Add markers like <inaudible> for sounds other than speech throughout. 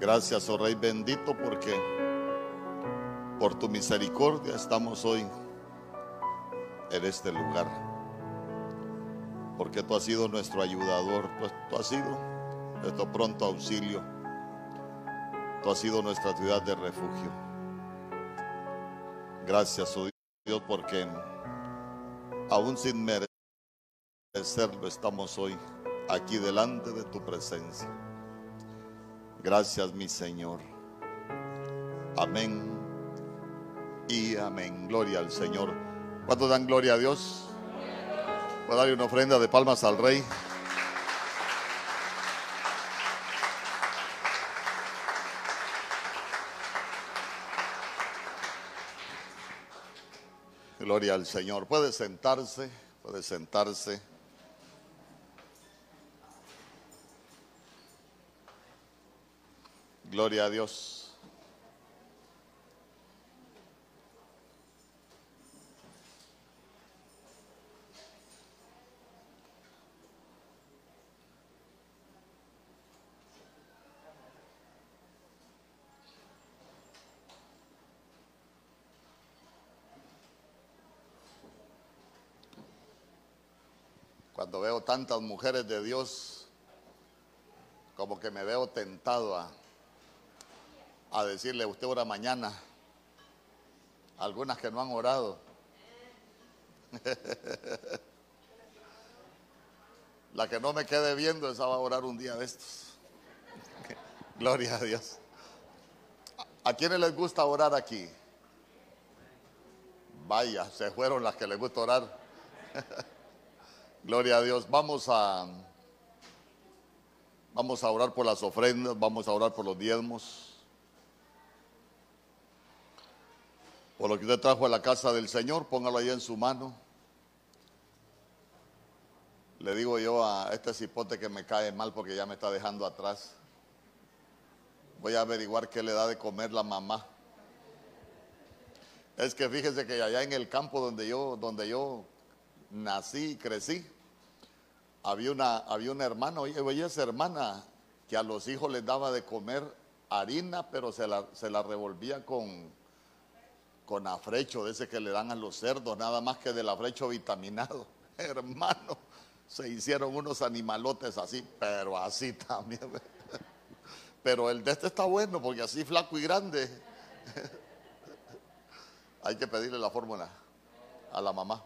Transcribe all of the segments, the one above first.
Gracias, oh Rey bendito, porque por tu misericordia estamos hoy en este lugar. Porque tú has sido nuestro ayudador, tú has sido nuestro pronto auxilio. Tú has sido nuestra ciudad de refugio. Gracias, oh Dios, porque aún sin merecerlo estamos hoy aquí delante de tu presencia. Gracias, mi Señor. Amén y amén. Gloria al Señor. ¿Cuántos dan gloria a Dios? Voy darle una ofrenda de palmas al Rey. Gloria al Señor. Puede sentarse, puede sentarse. Gloria a Dios. Cuando veo tantas mujeres de Dios, como que me veo tentado a, a decirle, usted ora mañana. Algunas que no han orado. <laughs> La que no me quede viendo, esa va a orar un día de estos. <laughs> Gloria a Dios. ¿A quiénes les gusta orar aquí? Vaya, se fueron las que les gusta orar. <laughs> Gloria a Dios. Vamos a vamos a orar por las ofrendas, vamos a orar por los diezmos. Por lo que usted trajo a la casa del Señor, póngalo ahí en su mano. Le digo yo a este cipote que me cae mal porque ya me está dejando atrás. Voy a averiguar qué le da de comer la mamá. Es que fíjese que allá en el campo donde yo, donde yo nací y crecí, había una, había una hermana, oye, esa hermana que a los hijos les daba de comer harina, pero se la, se la revolvía con, con afrecho, de ese que le dan a los cerdos, nada más que del afrecho vitaminado. <laughs> Hermano, se hicieron unos animalotes así, pero así también. <laughs> Pero el de este está bueno porque así flaco y grande. <laughs> Hay que pedirle la fórmula a la mamá.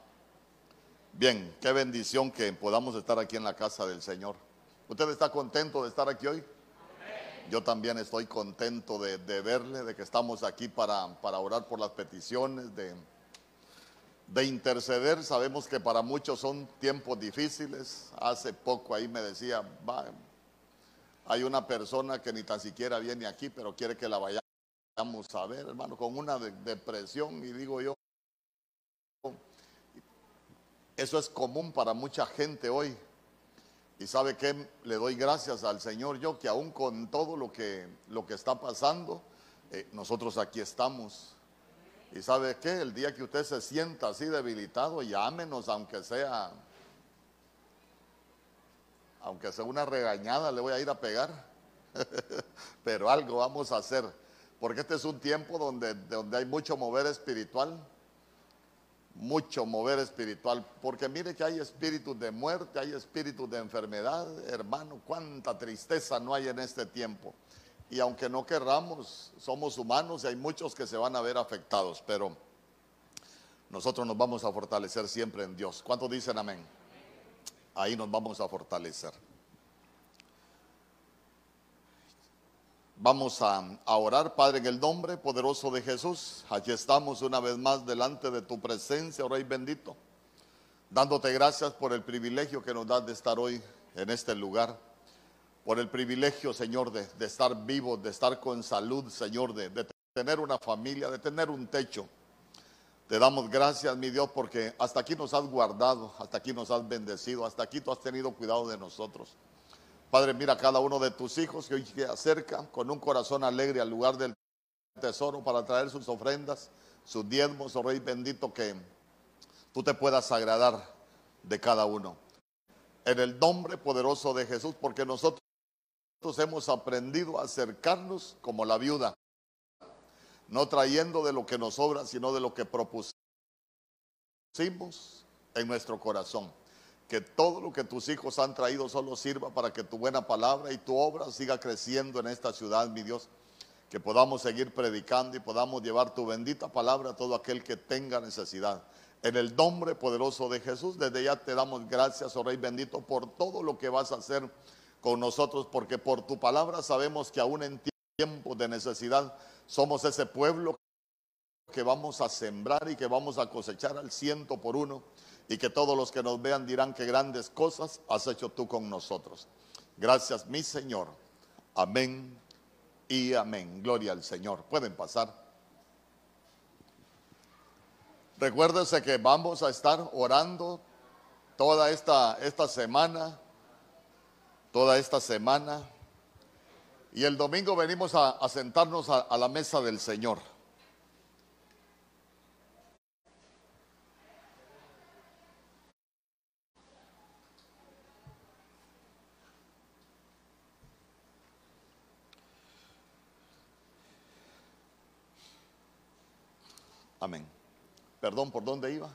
Bien, qué bendición que podamos estar aquí en la casa del Señor. ¿Usted está contento de estar aquí hoy? Yo también estoy contento de, verle, de que estamos aquí para, para orar por las peticiones, de, de interceder. Sabemos que para muchos son tiempos difíciles. Hace poco ahí me decía, hay una persona que ni tan siquiera viene aquí, pero quiere que la vayamos a ver, hermano, con una depresión. Y digo yo, eso es común para mucha gente hoy. Y sabe que le doy gracias al Señor yo que aún con todo lo que, lo que está pasando, eh, nosotros aquí estamos. Y sabe que el día que usted se sienta así debilitado, llámenos aunque sea, aunque sea una regañada, le voy a ir a pegar. <laughs> Pero algo vamos a hacer, porque este es un tiempo donde, donde hay mucho mover espiritual mucho mover espiritual, porque mire que hay espíritus de muerte, hay espíritus de enfermedad, hermano, cuánta tristeza no hay en este tiempo. Y aunque no querramos, somos humanos y hay muchos que se van a ver afectados, pero nosotros nos vamos a fortalecer siempre en Dios. ¿Cuántos dicen amén? Ahí nos vamos a fortalecer. Vamos a, orar, Padre, en el nombre poderoso de Jesús. Aquí estamos una vez más delante de tu presencia, oh Rey bendito, dándote gracias por el privilegio que nos das de estar hoy en este lugar, por el privilegio, Señor, de, estar vivos, de estar con salud, Señor, de, de tener una familia, de tener un techo. Te damos gracias, mi Dios, porque hasta aquí nos has guardado, hasta aquí nos has bendecido, hasta aquí tú has tenido cuidado de nosotros. Padre, mira a cada uno de tus hijos que hoy se acerca con un corazón alegre al lugar del tesoro para traer sus ofrendas, sus diezmos, oh Rey bendito, que tú te puedas agradar de cada uno. En el nombre poderoso de Jesús, porque nosotros hemos aprendido a acercarnos como la viuda, no trayendo de lo que nos sobra, sino de lo que propusimos en nuestro corazón. Que todo lo que tus hijos han traído solo sirva para que tu buena palabra y tu obra siga creciendo en esta ciudad, mi Dios. Que podamos seguir predicando y podamos llevar tu bendita palabra a todo aquel que tenga necesidad. En el nombre poderoso de Jesús, desde ya te damos gracias, oh Rey bendito, por todo lo que vas a hacer con nosotros, porque por tu palabra sabemos que aún en tiempos de necesidad somos ese pueblo que vamos a sembrar y que vamos a cosechar al ciento por uno y que todos los que nos vean dirán que grandes cosas has hecho tú con nosotros. Gracias, mi Señor. Amén y amén. Gloria al Señor. Pueden pasar. Recuérdense que vamos a estar orando toda esta, esta semana, toda esta semana. Y el domingo venimos a, sentarnos a la mesa del Señor. Amén. Perdón, ¿por dónde iba?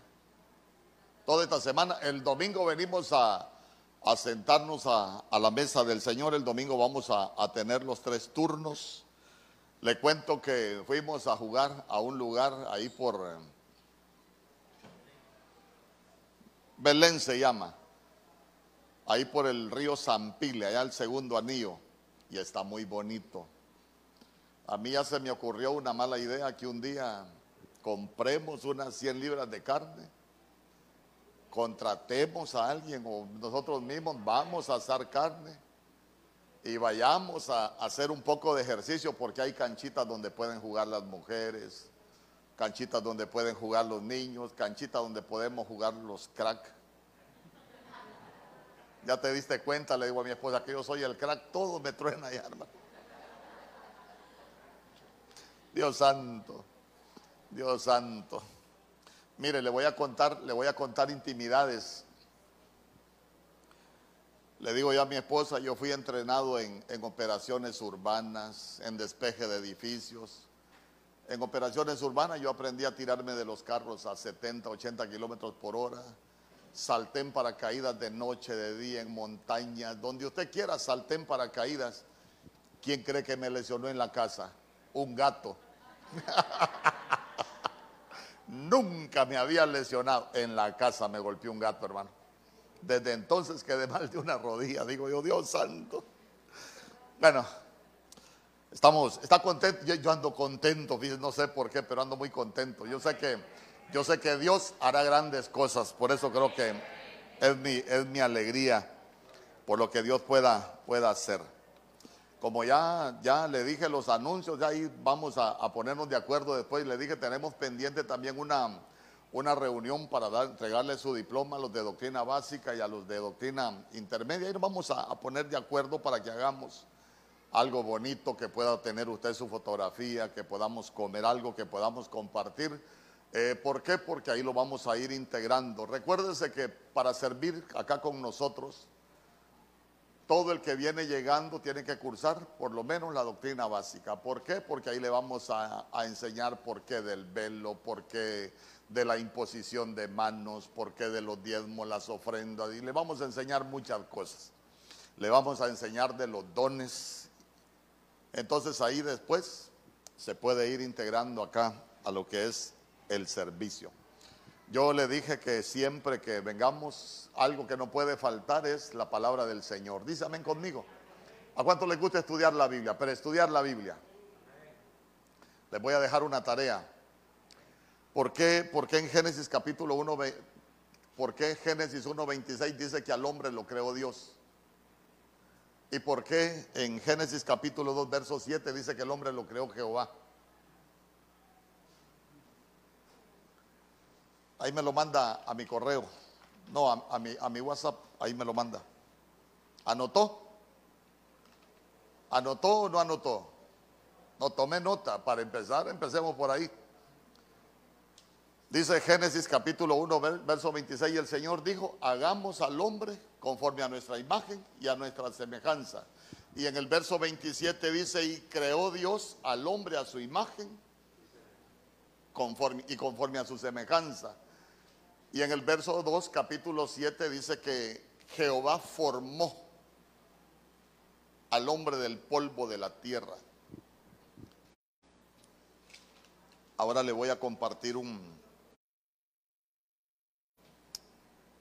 Toda esta semana, el domingo venimos a, sentarnos a, la mesa del Señor. El domingo vamos a, tener los tres turnos. Le cuento que fuimos a jugar a un lugar ahí por eh, Belén se llama, ahí por el río Zampile, allá el segundo anillo, y está muy bonito. A mí ya se me ocurrió una mala idea que un día compremos unas 100 libras de carne, contratemos a alguien o nosotros mismos vamos a asar carne y vayamos a hacer un poco de ejercicio porque hay canchitas donde pueden jugar las mujeres, canchitas donde pueden jugar los niños, canchitas donde podemos jugar los crack. Ya te diste cuenta, le digo a mi esposa que yo soy el crack, todo me truena ya, hermano. Dios santo. Dios santo. Mire, le voy a contar, le voy a contar intimidades. Le digo yo a mi esposa, yo fui entrenado en, en operaciones urbanas, en despeje de edificios. En operaciones urbanas yo aprendí a tirarme de los carros a 70, 80 kilómetros por hora. Salté en paracaídas de noche, de día, en montañas, donde usted quiera, salté en paracaídas. ¿Quién cree que me lesionó en la casa? Un gato. <laughs> Nunca me había lesionado. En la casa me golpeó un gato, hermano. Desde entonces quedé mal de una rodilla. Digo yo, Dios santo. Bueno, estamos, está contento. Yo, ando contento, no sé por qué, pero ando muy contento. Yo sé que, yo sé que Dios hará grandes cosas. Por eso creo que es mi, es mi alegría por lo que Dios pueda, pueda hacer como ya, ya le dije los anuncios, ya ahí vamos a, ponernos de acuerdo después. Le dije, tenemos pendiente también una, una reunión para entregarle su diploma a los de doctrina básica y a los de doctrina intermedia. Y nos vamos a, poner de acuerdo para que hagamos algo bonito, que pueda tener usted su fotografía, que podamos comer algo, que podamos compartir. Eh, ¿Por qué? Porque ahí lo vamos a ir integrando. Recuérdese que para servir acá con nosotros, todo el que viene llegando tiene que cursar por lo menos la doctrina básica. ¿Por qué? Porque ahí le vamos a, enseñar por qué del velo, por qué de la imposición de manos, por qué de los diezmos, las ofrendas, y le vamos a enseñar muchas cosas. Le vamos a enseñar de los dones. Entonces ahí después se puede ir integrando acá a lo que es el servicio. Yo le dije que siempre que vengamos, algo que no puede faltar es la palabra del Señor. Dice amén conmigo. ¿A cuánto les gusta estudiar la Biblia? Pero estudiar la Biblia. Les voy a dejar una tarea. ¿Por qué, por qué en Génesis capítulo 1, por qué Génesis 1.26 dice que al hombre lo creó Dios? ¿Y por qué en Génesis capítulo 2, verso 7 dice que el hombre lo creó Jehová? Ahí me lo manda a mi correo. No, a, mi, a mi WhatsApp, ahí me lo manda. ¿Anotó? ¿Anotó o no anotó? No tomé nota. Para empezar, empecemos por ahí. Dice Génesis capítulo 1, verso 26, y el Señor dijo, hagamos al hombre conforme a nuestra imagen y a nuestra semejanza, Y en el verso 27 dice, y creó Dios al hombre a su imagen conforme, y conforme a su semejanza. Y en el verso 2, capítulo 7, dice que Jehová formó al hombre del polvo de la tierra. Ahora le voy a compartir un,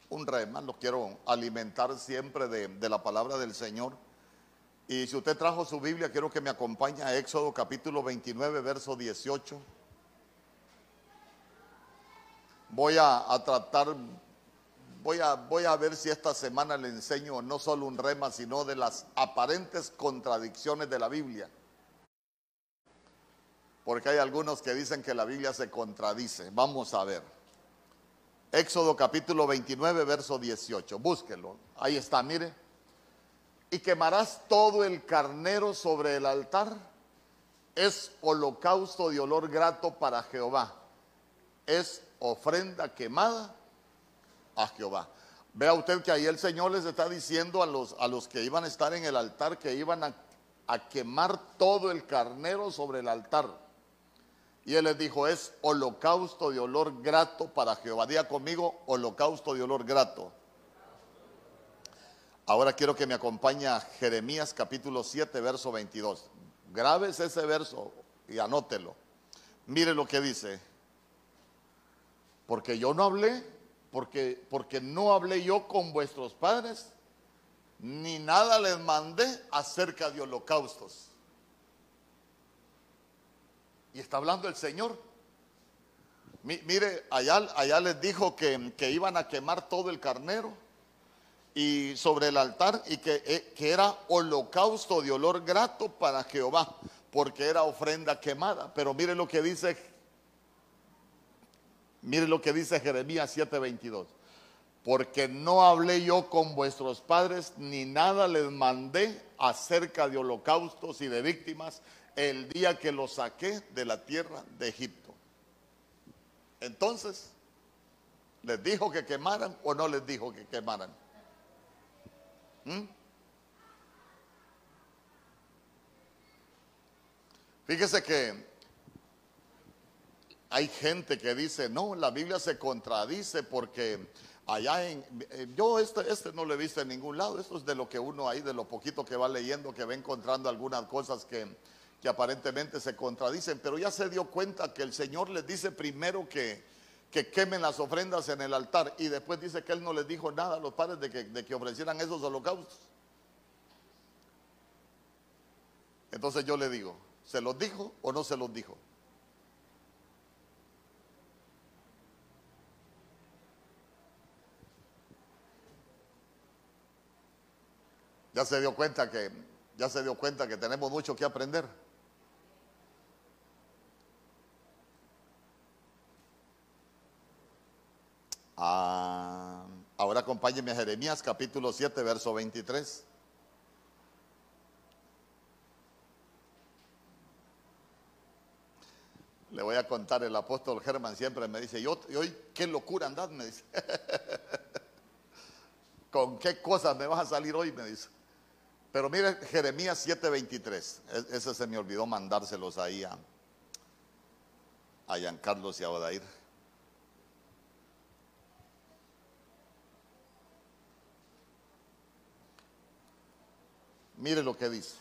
un rema, lo quiero alimentar siempre de, de, la palabra del Señor. Y si usted trajo su Biblia, quiero que me acompañe a Éxodo capítulo 29, verso 18. Voy a, tratar, voy a, voy a ver si esta semana le enseño no solo un rema, sino de las aparentes contradicciones de la Biblia. Porque hay algunos que dicen que la Biblia se contradice. Vamos a ver. Éxodo capítulo 29, verso 18. Búsquelo. Ahí está, mire. Y quemarás todo el carnero sobre el altar. Es holocausto de olor grato para Jehová. Es ofrenda quemada a Jehová. Vea usted que ahí el Señor les está diciendo a los, a los que iban a estar en el altar que iban a, quemar todo el carnero sobre el altar. Y él les dijo, es holocausto de olor grato para Jehová. Día conmigo, holocausto de olor grato. Ahora quiero que me acompañe a Jeremías capítulo 7, verso 22. Grabes ese verso y anótelo. Mire lo que dice. Porque yo no hablé, porque, porque no hablé yo con vuestros padres, ni nada les mandé acerca de holocaustos. Y está hablando el Señor. Mire, allá, allá les dijo que, que, iban a quemar todo el carnero y sobre el altar y que, eh, que era holocausto de olor grato para Jehová, porque era ofrenda quemada. Pero mire lo que dice, mire lo que dice Jeremías 7:22. Porque no hablé yo con vuestros padres, ni nada les mandé acerca de holocaustos y de víctimas el día que los saqué de la tierra de Egipto. Entonces, ¿les dijo que quemaran o no les dijo que quemaran? ¿Mm? Fíjese que hay gente que dice, no, la Biblia se contradice porque allá en, yo este, este no lo he visto en ningún lado, esto es de lo que uno ahí, de lo poquito que va leyendo, que va encontrando algunas cosas que, que aparentemente se contradicen, pero ya se dio cuenta que el Señor les dice primero que, que quemen las ofrendas en el altar y después dice que Él no les dijo nada a los padres de que, de que ofrecieran esos holocaustos. Entonces yo le digo, ¿se los dijo o no se los dijo? Ya se dio cuenta que ya se dio cuenta que tenemos mucho que aprender. Ah, ahora acompáñenme a Jeremías capítulo 7, verso 23. Le voy a contar, el apóstol Germán siempre me dice, y hoy qué locura andad, me dice. <laughs> ¿Con qué cosas me vas a salir hoy? Me dice. Pero mire Jeremías 7:23, e-, ese se me olvidó mandárselos ahí a, a Giancarlos y a Odair. Mire lo que dice.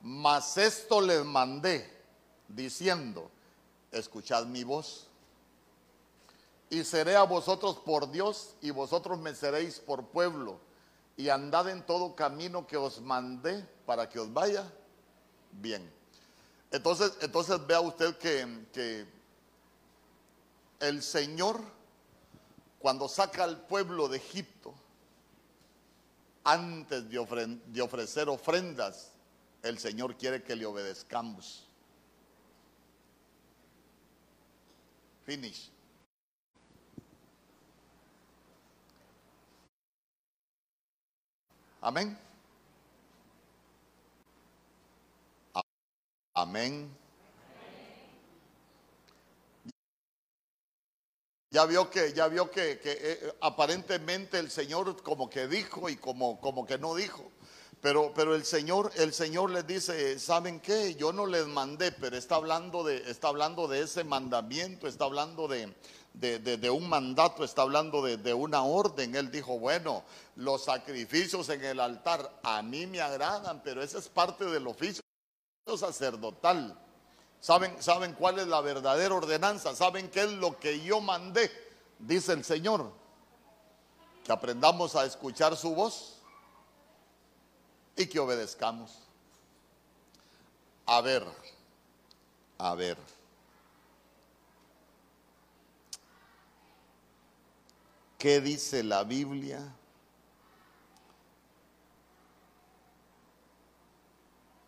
Mas esto les mandé diciendo, escuchad mi voz y seré a vosotros por Dios y vosotros me seréis por pueblo y andad en todo camino que os mandé para que os vaya bien. Entonces, entonces vea usted que, el Señor, cuando saca al pueblo de Egipto, antes de, de ofrecer ofrendas, el Señor quiere que le obedezcamos. Finish. Amén. Amén. Ya vio que, ya vio que, eh, aparentemente el Señor como que dijo y como, como que no dijo. Pero, pero el Señor, el Señor les dice, ¿saben qué? Yo no les mandé, pero está hablando de, está hablando de ese mandamiento, está hablando de, de, un mandato, está hablando de, una orden. Él dijo, bueno, los sacrificios en el altar a mí me agradan, pero esa es parte del oficio sacerdotal. ¿Saben, ¿Saben cuál es la verdadera ordenanza? ¿Saben qué es lo que yo mandé? Dice el Señor. Que aprendamos a escuchar su voz y que obedezcamos. A ver, a ver. ¿Qué dice la Biblia?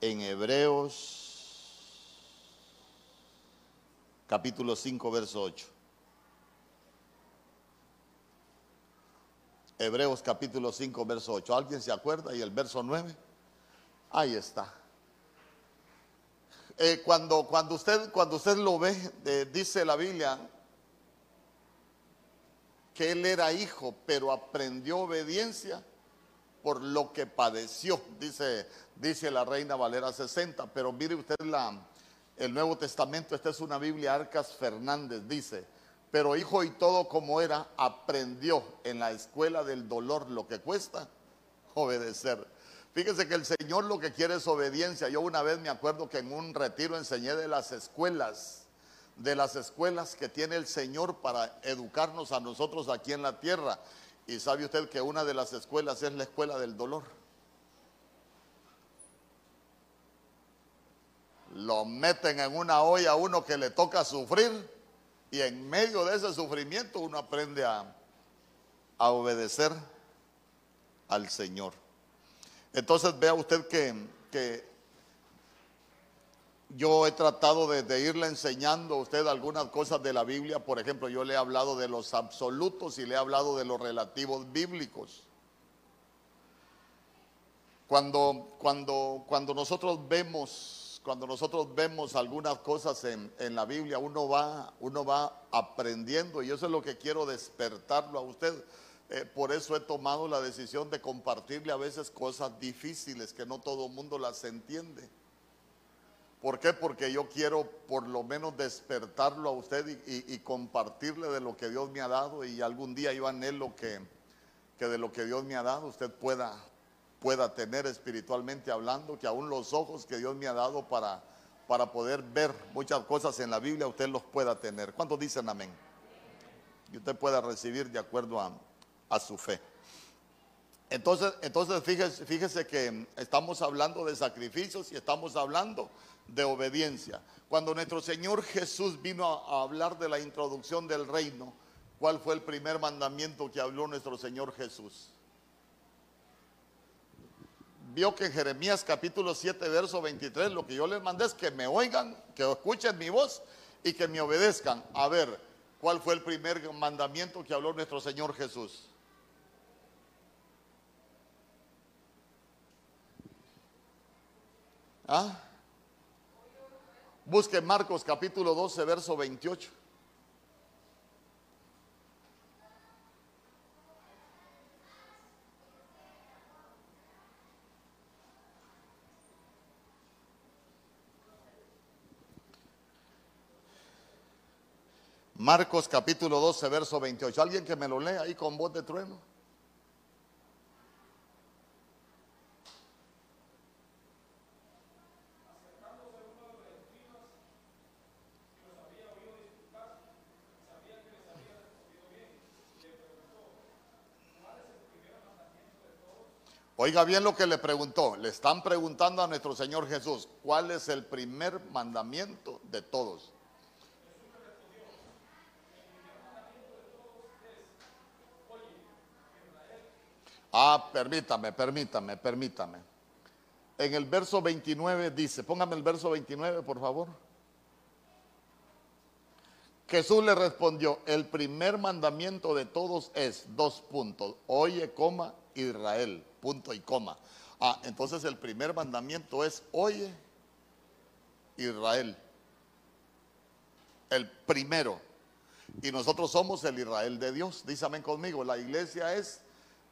En Hebreos capítulo 5, verso 8. Hebreos capítulo 5, verso 8. ¿Alguien se acuerda? Y el verso 9. Ahí está. Eh, cuando, cuando, usted, cuando usted lo ve, dice la Biblia que él era hijo, pero aprendió obediencia por lo que padeció, dice, dice la Reina Valera 60. Pero mire usted la, el Nuevo Testamento, esta es una Biblia Arcas Fernández, dice pero hijo y todo como era, aprendió en la escuela del dolor lo que cuesta obedecer. Fíjese que el Señor lo que quiere es obediencia. Yo una vez me acuerdo que en un retiro enseñé de las escuelas, de las escuelas que tiene el Señor para educarnos a nosotros aquí en la tierra. Y sabe usted que una de las escuelas es la escuela del dolor. Lo meten en una olla a uno que le toca sufrir y en medio de ese sufrimiento uno aprende a, obedecer al Señor. Entonces vea usted que, yo he tratado de, irle enseñando a usted algunas cosas de la Biblia. Por ejemplo, yo le he hablado de los absolutos y le he hablado de los relativos bíblicos. Cuando, cuando, cuando nosotros vemos cuando nosotros vemos algunas cosas en, la Biblia, uno va, uno va aprendiendo y eso es lo que quiero despertarlo a usted. Eh, por eso he tomado la decisión de compartirle a veces cosas difíciles que no todo el mundo las entiende. ¿Por qué? Porque yo quiero por lo menos despertarlo a usted y, compartirle de lo que Dios me ha dado y algún día yo anhelo que, que de lo que Dios me ha dado usted pueda, pueda tener espiritualmente hablando, que aún los ojos que Dios me ha dado para, para poder ver muchas cosas en la Biblia, usted los pueda tener. ¿Cuántos dicen amén? Y usted pueda recibir de acuerdo a, a su fe. Entonces, entonces fíjese, fíjese que estamos hablando de sacrificios y estamos hablando de obediencia. Cuando nuestro Señor Jesús vino a hablar de la introducción del reino, ¿cuál fue el primer mandamiento que habló nuestro Señor Jesús? vio que en Jeremías capítulo 7, verso 23, lo que yo les mandé es que me oigan, que escuchen mi voz y que me obedezcan. A ver, ¿cuál fue el primer mandamiento que habló nuestro Señor Jesús? ¿Ah? Busque Marcos capítulo 12, verso 28. Marcos capítulo 12, verso 28. ¿Alguien que me lo lea ahí con voz de trueno? Oiga bien lo que le preguntó. Le están preguntando a nuestro Señor Jesús, ¿cuál es el primer mandamiento de todos? Ah, permítame, permítame, permítame. En el verso 29 dice, póngame el verso 29 por favor. Jesús le respondió, el primer mandamiento de todos es dos puntos, oye, coma, Israel, punto y coma. Ah, entonces el primer mandamiento es, oye, Israel. El primero. Y nosotros somos el Israel de Dios. Dísame conmigo, la iglesia es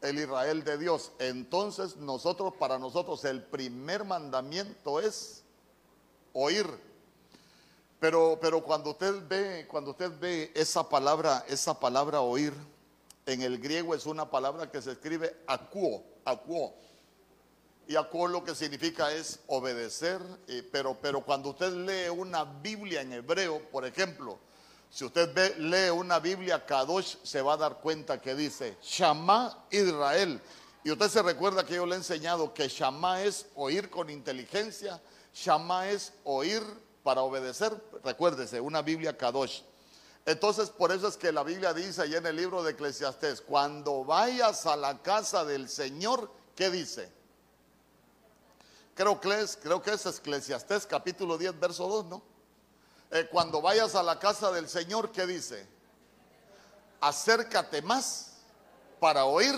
el Israel de Dios. Entonces nosotros, para nosotros, el primer mandamiento es oír. Pero, pero cuando usted ve, cuando usted ve esa palabra, esa palabra oír, en el griego es una palabra que se escribe acuo, acuo. Y acuo lo que significa es obedecer, pero, pero cuando usted lee una Biblia en hebreo, por ejemplo, si usted lee una Biblia Kadosh, se va a dar cuenta que dice Shama Israel. Y usted se recuerda que yo le he enseñado que Shama es oír con inteligencia, Shama es oír para obedecer. Recuérdese, una Biblia Kadosh. Entonces, por eso es que la Biblia dice ahí en el libro de Eclesiastés, cuando vayas a la casa del Señor, ¿qué dice? Creo que es, creo que es Eclesiastés capítulo 10, verso 2, ¿no? Eh, cuando vayas a la casa del Señor, ¿qué dice? Acércate más para oír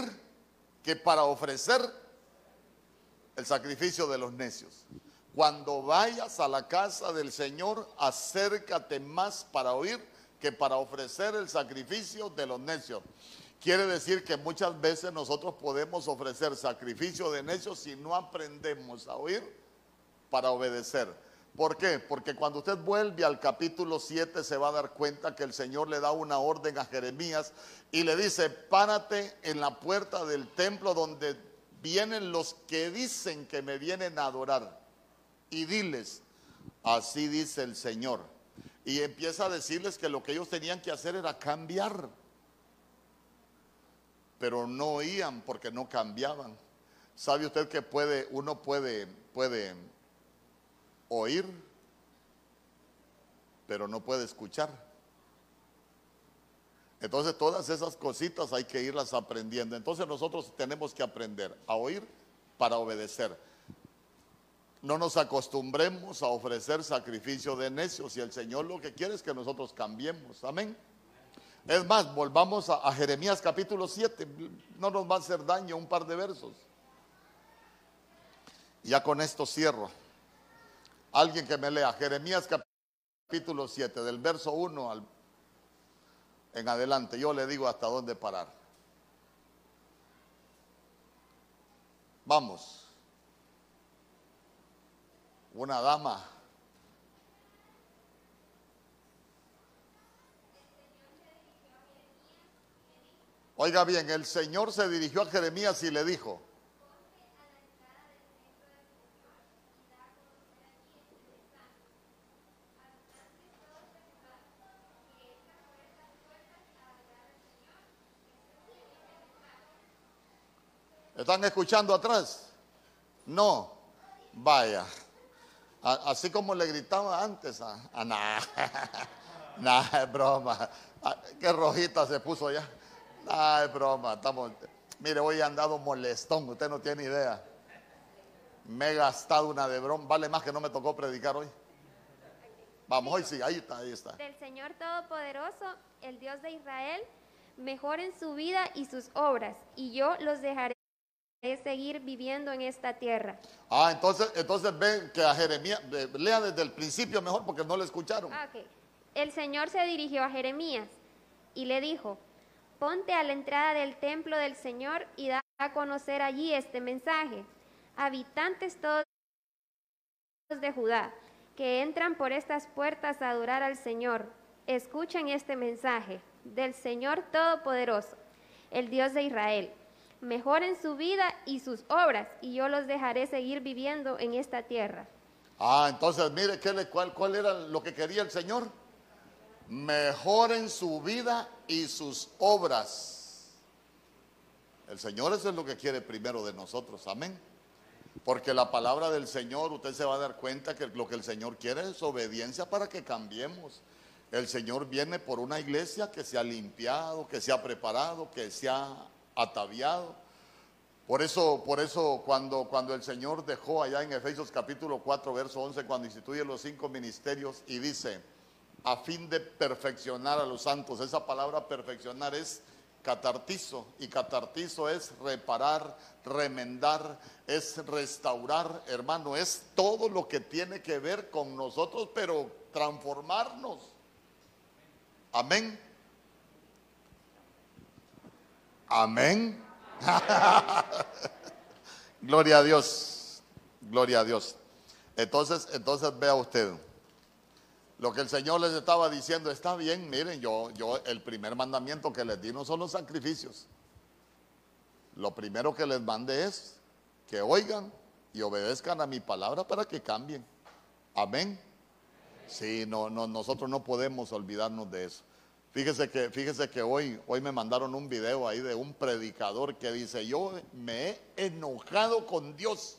que para ofrecer el sacrificio de los necios. Cuando vayas a la casa del Señor, acércate más para oír que para ofrecer el sacrificio de los necios. Quiere decir que muchas veces nosotros podemos ofrecer sacrificio de necios si no aprendemos a oír para obedecer. ¿Por qué? Porque cuando usted vuelve al capítulo 7 se va a dar cuenta que el Señor le da una orden a Jeremías y le dice, párate en la puerta del templo donde vienen los que dicen que me vienen a adorar y diles, así dice el Señor. Y empieza a decirles que lo que ellos tenían que hacer era cambiar, pero no oían porque no cambiaban. ¿Sabe usted que puede, uno puede, puede oír, pero no puede escuchar. Entonces todas esas cositas hay que irlas aprendiendo. Entonces nosotros tenemos que aprender a oír para obedecer. No nos acostumbremos a ofrecer sacrificio de necios y el Señor lo que quiere es que nosotros cambiemos. Amén. Es más, volvamos a, Jeremías capítulo 7. No nos va a hacer daño un par de versos. Ya con esto cierro. Alguien que me lea Jeremías capítulo 7, del verso 1 al, en adelante. Yo le digo hasta dónde parar. Vamos. Una dama. Oiga bien, el Señor se dirigió a Jeremías y le dijo, ¿Están escuchando atrás? No, vaya. Así como le gritaba antes a, a nada, <laughs> es broma. qué rojita se puso ya. Nah, es broma. Estamos, mire, hoy he andado molestón, usted no tiene idea. Me he gastado una de broma. Vale más que no me tocó predicar hoy. Vamos, hoy sí, ahí está, ahí está. Del Señor Todopoderoso, el Dios de Israel, mejoren su vida y sus obras, y yo los dejaré es seguir viviendo en esta tierra. Ah, entonces, entonces ven que a Jeremías, lea desde el principio mejor porque no le escucharon. Ah, El Señor se dirigió a Jeremías y le dijo, ponte a la entrada del templo del Señor y da a conocer allí este mensaje. Habitantes todos de Judá, que entran por estas puertas a adorar al Señor, escuchen este mensaje del Señor Todopoderoso, el Dios de Israel mejoren su vida y sus obras, y yo los dejaré seguir viviendo en esta tierra. Ah, entonces mire ¿qué le, cuál, cuál era lo que quería el Señor. Mejoren su vida y sus obras. El Señor eso es lo que quiere primero de nosotros, amén. Porque la palabra del Señor, usted se va a dar cuenta que lo que el Señor quiere es obediencia para que cambiemos. El Señor viene por una iglesia que se ha limpiado, que se ha preparado, que se ha ataviado. Por eso, por eso cuando, cuando el Señor dejó allá en Efesios capítulo 4, verso 11, cuando instituye los cinco ministerios y dice, a fin de perfeccionar a los santos, esa palabra perfeccionar es catartizo y catartizo es reparar, remendar, es restaurar, hermano, es todo lo que tiene que ver con nosotros, pero transformarnos. Amén. Amén. <laughs> Gloria a Dios. Gloria a Dios. Entonces, entonces vea usted. Lo que el Señor les estaba diciendo está bien, miren, yo, yo, el primer mandamiento que les di no son los sacrificios. Lo primero que les mande es que oigan y obedezcan a mi palabra para que cambien. Amén. Sí, no, no, nosotros no podemos olvidarnos de eso. Fíjese que, fíjese que hoy, hoy me mandaron un video ahí de un predicador que dice, yo me he enojado con Dios.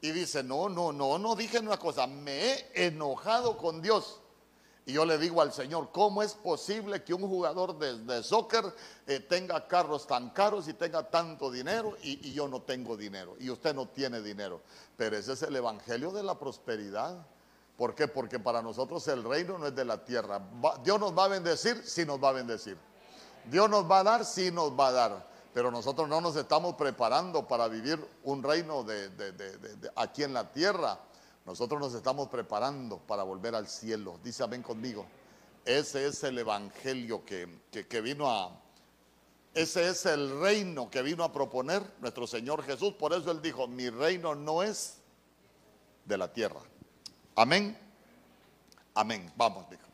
Y dice, no, no, no, no dije una cosa, me he enojado con Dios. Y yo le digo al Señor, ¿cómo es posible que un jugador de, soccer eh, tenga carros tan caros y tenga tanto dinero y, y, yo no tengo dinero? Y usted no tiene dinero. Pero ese es el evangelio de la prosperidad. ¿Por qué? Porque para nosotros el reino no es de la tierra. Dios nos va a bendecir, sí nos va a bendecir. Dios nos va a dar, sí nos va a dar pero nosotros no nos estamos preparando para vivir un reino de, aquí en la tierra. Nosotros nos estamos preparando para volver al cielo. Dice amén conmigo. Ese es el evangelio que vino a... Ese es el reino que vino a proponer nuestro Señor Jesús. Por eso Él dijo, mi reino no es de la tierra. Amén. Amén. Vamos, dijo.